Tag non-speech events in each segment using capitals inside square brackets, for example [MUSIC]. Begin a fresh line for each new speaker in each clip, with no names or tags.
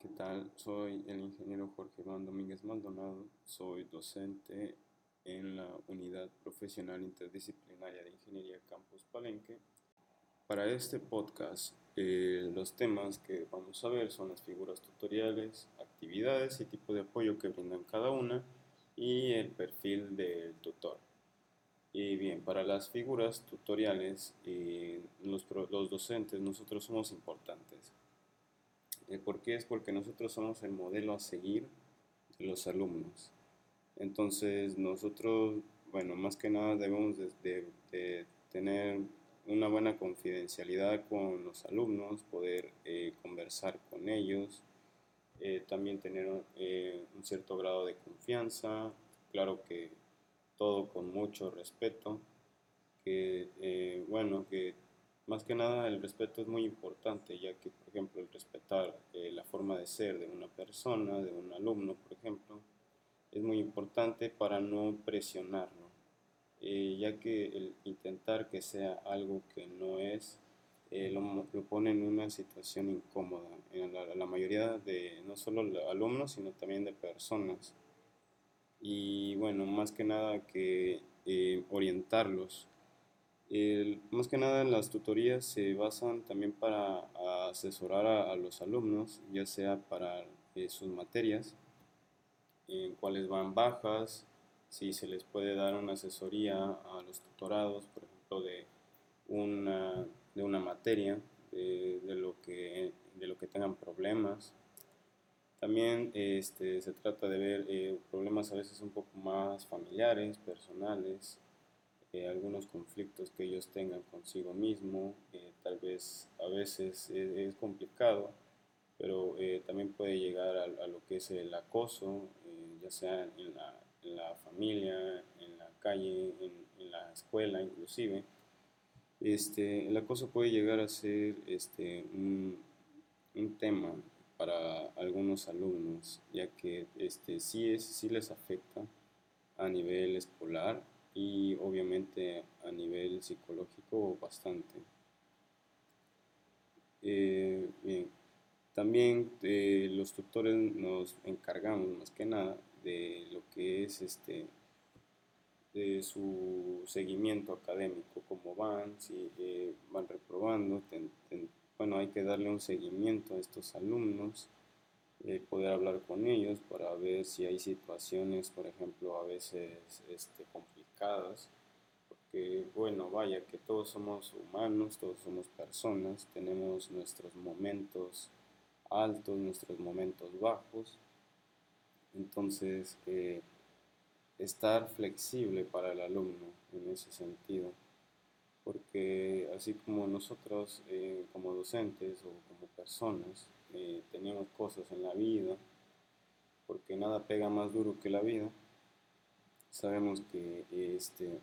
¿Qué tal? Soy el ingeniero Jorge Iván Domínguez Maldonado, soy docente en la Unidad Profesional Interdisciplinaria de Ingeniería Campus Palenque. Para este podcast, eh, los temas que vamos a ver son las figuras tutoriales, actividades y tipo de apoyo que brindan cada una y el perfil del tutor. Y bien, para las figuras tutoriales, eh, los, los docentes, nosotros somos importantes ¿Por qué? Es porque nosotros somos el modelo a seguir de los alumnos. Entonces nosotros, bueno, más que nada debemos de, tener una buena confidencialidad con los alumnos, poder eh, conversar con ellos, eh, también tener un cierto grado de confianza, claro que todo con mucho respeto, que bueno, que más que nada el respeto es muy importante, ya que, por ejemplo, el respetar eh, la forma de ser de una persona, de un alumno, por ejemplo, es muy importante para no presionarlo, eh, ya que el intentar que sea algo que no es, eh, lo, pone en una situación incómoda en la, la mayoría de, no solo alumnos, sino también de personas. Y bueno, más que nada que orientarlos más que nada las tutorías se basan también para asesorar a, los alumnos, ya sea para eh, sus materias, en cuáles van bajas, si se les puede dar una asesoría a los tutorados, por ejemplo, de una, de una materia, de, lo que, de lo que tengan problemas. También este, se trata de ver eh, problemas a veces un poco más familiares, personales, eh, algunos conflictos que ellos tengan consigo mismo, eh, tal vez a veces es, complicado, pero eh, también puede llegar a, lo que es el acoso, ya sea en la, en la, familia, en la calle, en, la escuela inclusive. Este, el acoso puede llegar a ser este, un, un tema para algunos alumnos, ya que este, sí, es, sí les afecta a nivel escolar y obviamente a nivel psicológico bastante. Eh, bien, también eh, los tutores nos encargamos más que nada de lo que es este de su seguimiento académico, cómo van, si eh, van reprobando, bueno, hay que darle un seguimiento a estos alumnos, poder hablar con ellos para ver si hay situaciones, por ejemplo, a veces este, complicadas, porque bueno, vaya que todos somos humanos, todos somos personas, tenemos nuestros momentos altos, nuestros momentos bajos, entonces eh, estar flexible para el alumno en ese sentido porque así como nosotros eh, como docentes o como personas eh, tenemos cosas en la vida, porque nada pega más duro que la vida, sabemos que este,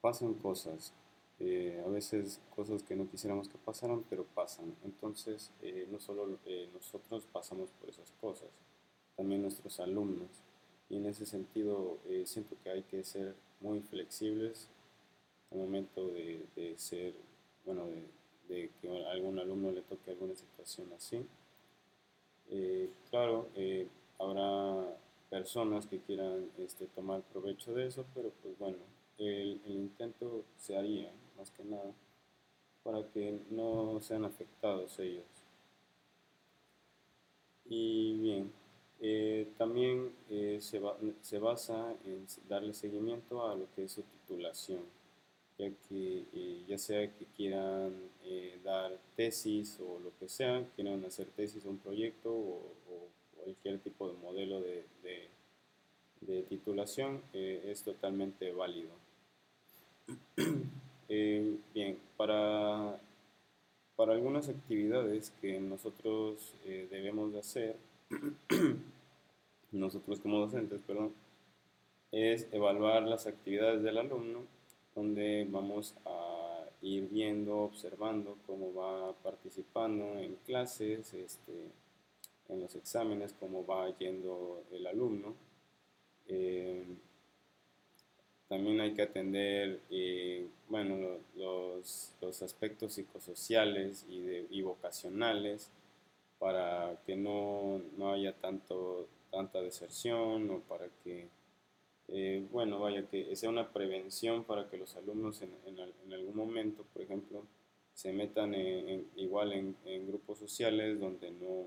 pasan cosas, eh, a veces cosas que no quisiéramos que pasaran, pero pasan. Entonces, no solo nosotros pasamos por esas cosas, también nuestros alumnos. Y en ese sentido, siento que hay que ser muy flexibles al momento de, ser, bueno, de, que algún alumno le toque alguna situación así. Eh, claro, eh, habrá personas que quieran este, tomar provecho de eso, pero pues bueno, el, intento se haría, más que nada, para que no sean afectados ellos. Y bien, eh, también se, se, basa en darle seguimiento a lo que es su titulación ya que eh, ya sea que quieran eh, dar tesis o lo que sea, quieran hacer tesis o un proyecto o, cualquier tipo de modelo de, de, titulación, eh, es totalmente válido. [CLEARS THROAT] bien, para, para algunas actividades que nosotros debemos de hacer, [CLEARS THROAT] nosotros como docentes, perdón, es evaluar las actividades del alumno donde vamos a ir viendo, observando cómo va participando en clases, este, en los exámenes, cómo va yendo el alumno. Eh, también hay que atender eh, bueno, los, aspectos psicosociales y, de, y vocacionales para que no, no haya tanto, tanta deserción o para que, eh, bueno, vaya, que sea una prevención para que los alumnos en, en, algún momento, por ejemplo, se metan igual en, grupos sociales donde no,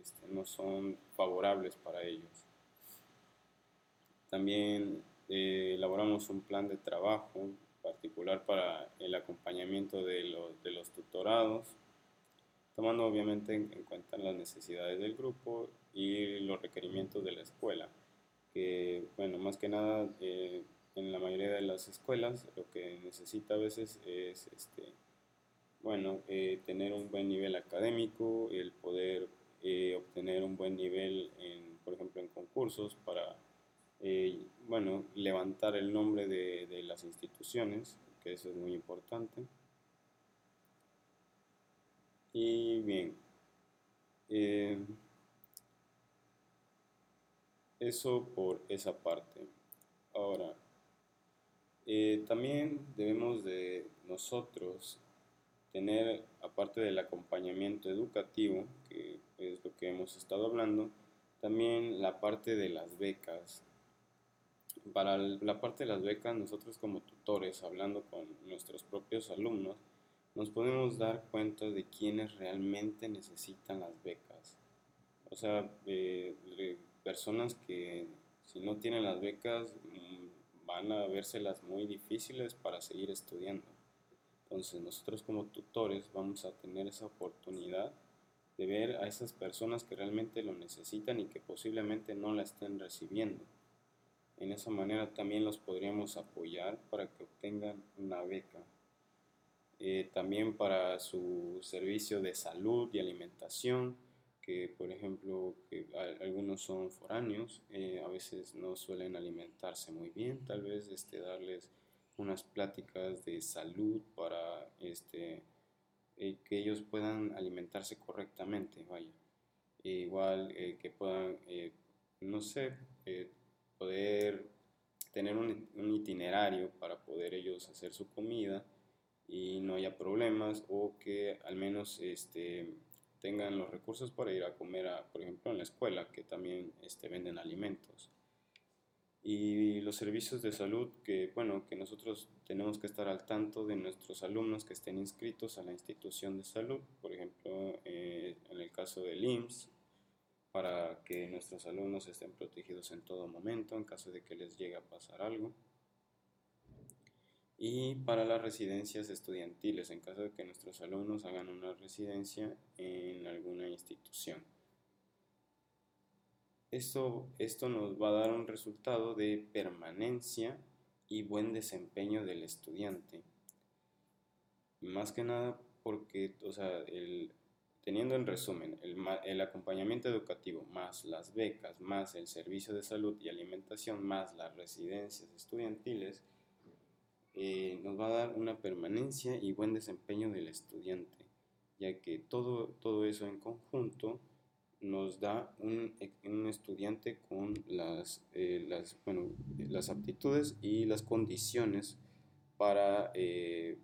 este, no son favorables para ellos. También eh, elaboramos un plan de trabajo particular para el acompañamiento de los, de los tutorados, tomando obviamente en, cuenta las necesidades del grupo y los requerimientos de la escuela, que bueno, más que nada eh, en la mayoría de las escuelas lo que necesita a veces es este, bueno, eh, tener un buen nivel académico, el poder eh, obtener un buen nivel, en, por ejemplo, en concursos para eh, bueno, levantar el nombre de, de, las instituciones, que eso es muy importante. Y bien, eh, eso por esa parte. Ahora, eh, también debemos de nosotros tener, aparte del acompañamiento educativo, que es lo que hemos estado hablando, también la parte de las becas, para la parte de las becas, nosotros como tutores, hablando con nuestros propios alumnos, nos podemos dar cuenta de quienes realmente necesitan las becas. O sea, personas que si no tienen las becas mm, van a vérselas muy difíciles para seguir estudiando. Entonces nosotros como tutores vamos a tener esa oportunidad de ver a esas personas que realmente lo necesitan y que posiblemente no la estén recibiendo. En esa manera también los podríamos apoyar para que obtengan una beca. Eh, también para su servicio de salud y alimentación, que por ejemplo algunos son foráneos, eh, a veces no suelen alimentarse muy bien, tal vez este, darles unas pláticas de salud para este, eh, que ellos puedan alimentarse correctamente, vaya. igual que puedan, no sé, poder tener un, itinerario para poder ellos hacer su comida y no haya problemas o que al menos este, tengan los recursos para ir a comer, a, por ejemplo, en la escuela, que también este, venden alimentos. Y los servicios de salud, que bueno, que nosotros tenemos que estar al tanto de nuestros alumnos que estén inscritos a la institución de salud, por ejemplo, eh, en el caso del IMSS, para que nuestros alumnos estén protegidos en todo momento en caso de que les llegue a pasar algo. Y para las residencias estudiantiles, en caso de que nuestros alumnos hagan una residencia en alguna institución. Esto, esto nos va a dar un resultado de permanencia y buen desempeño del estudiante. Más que nada porque, o sea, el, Teniendo en resumen el, acompañamiento educativo más las becas más el servicio de salud y alimentación más las residencias estudiantiles, eh, nos va a dar una permanencia y buen desempeño del estudiante, ya que todo, todo eso en conjunto nos da un, estudiante con las, eh, las, las aptitudes y las condiciones para eh,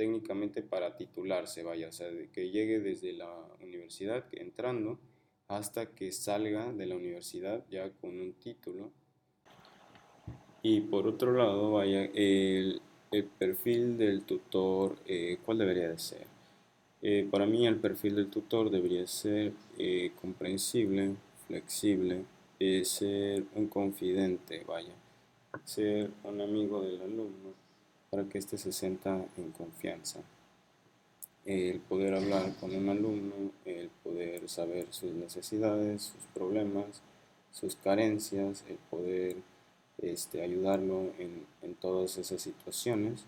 técnicamente para titularse, vaya, o sea, que llegue desde la universidad entrando hasta que salga de la universidad ya con un título. Y por otro lado, vaya, el, perfil del tutor, eh, ¿cuál debería de ser? Eh, para mí el perfil del tutor debería ser eh, comprensible, flexible, ser un confidente, vaya, ser un amigo del alumno, para que éste se sienta en confianza. El poder hablar con un alumno, el poder saber sus necesidades, sus problemas, sus carencias, el poder este, ayudarlo en, todas esas situaciones,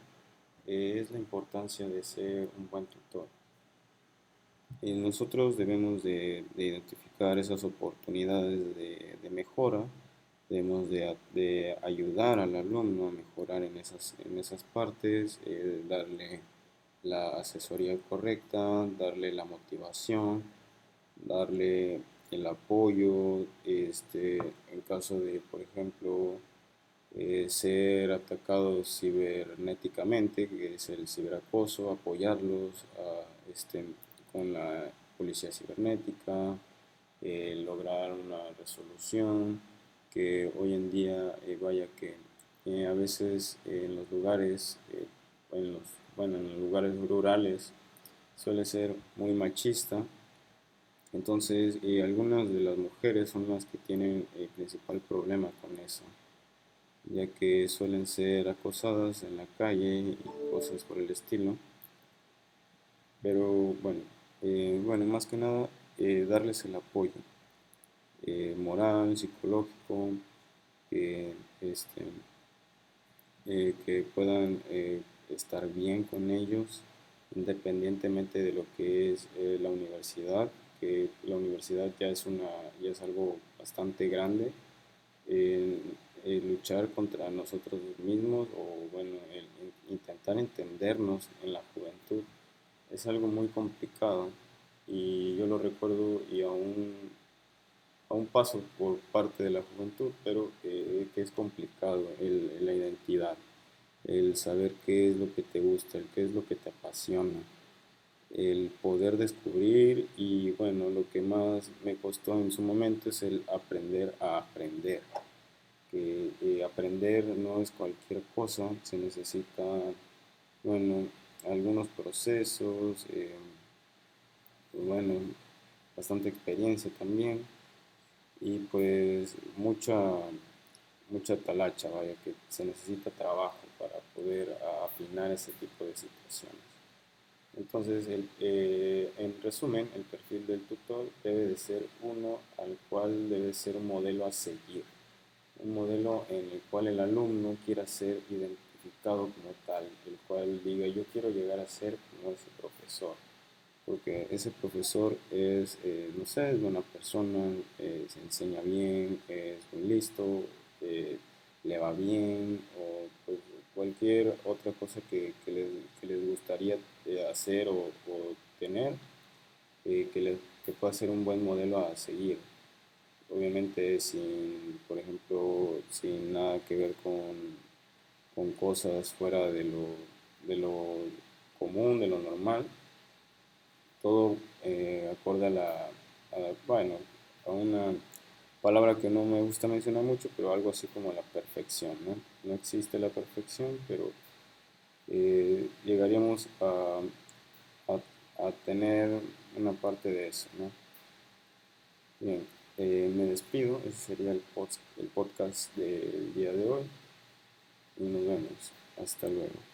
es la importancia de ser un buen tutor. Y nosotros debemos de, identificar esas oportunidades de, de mejora debemos de, ayudar al alumno a mejorar en esas, en esas partes, eh, darle la asesoría correcta, darle la motivación, darle el apoyo, este, en caso de, por ejemplo, eh, ser atacados cibernéticamente, que es el ciberacoso, apoyarlos este, con la policía cibernética, eh, lograr una resolución, que hoy en día vaya que a veces en los lugares, en los, bueno, en los lugares rurales suele ser muy machista, entonces algunas de las mujeres son las que tienen el principal problema con eso ya que suelen ser acosadas en la calle y cosas por el estilo. Pero bueno, eh, bueno más que nada eh, darles el apoyo eh, moral, psicológico, que, este, que puedan estar bien con ellos independientemente de lo que es la universidad, que la universidad ya es, una, ya es algo bastante grande eh, luchar contra nosotros mismos o bueno, intentar entendernos en la juventud. Es algo muy complicado y yo lo recuerdo y aún, un paso por parte de la juventud, pero que es complicado el, la identidad, el saber qué es lo que te gusta, el qué es lo que te apasiona, el poder descubrir y bueno, lo que más me costó en su momento es el aprender a aprender que eh, aprender no es cualquier cosa, se necesita, bueno, algunos procesos, eh, bueno, bastante experiencia también y pues mucha, mucha talacha, vaya, que se necesita trabajo para poder afinar ese tipo de situaciones. Entonces, eh, en resumen, el perfil del tutor debe de ser uno al cual debe ser un modelo a seguir un modelo en el cual el alumno quiera ser identificado como tal, el cual diga yo quiero llegar a ser como ese profesor, porque ese profesor es, eh, no sé, es buena persona, eh, se enseña bien, es muy listo, eh, le va bien, o pues, cualquier otra cosa que, les, gustaría hacer o, tener, que, que pueda ser un buen modelo a seguir. Obviamente sin, por ejemplo, sin nada que ver con, con cosas fuera de lo, de lo común, de lo normal, todo eh, acorde a la, bueno, a una palabra que no me gusta mencionar mucho, pero algo así como la perfección, ¿no? No existe la perfección, pero eh, llegaríamos a, a, a, tener una parte de eso, ¿no? Bien. Eh, me despido, ese sería el, el podcast del día de hoy y nos vemos. Hasta luego.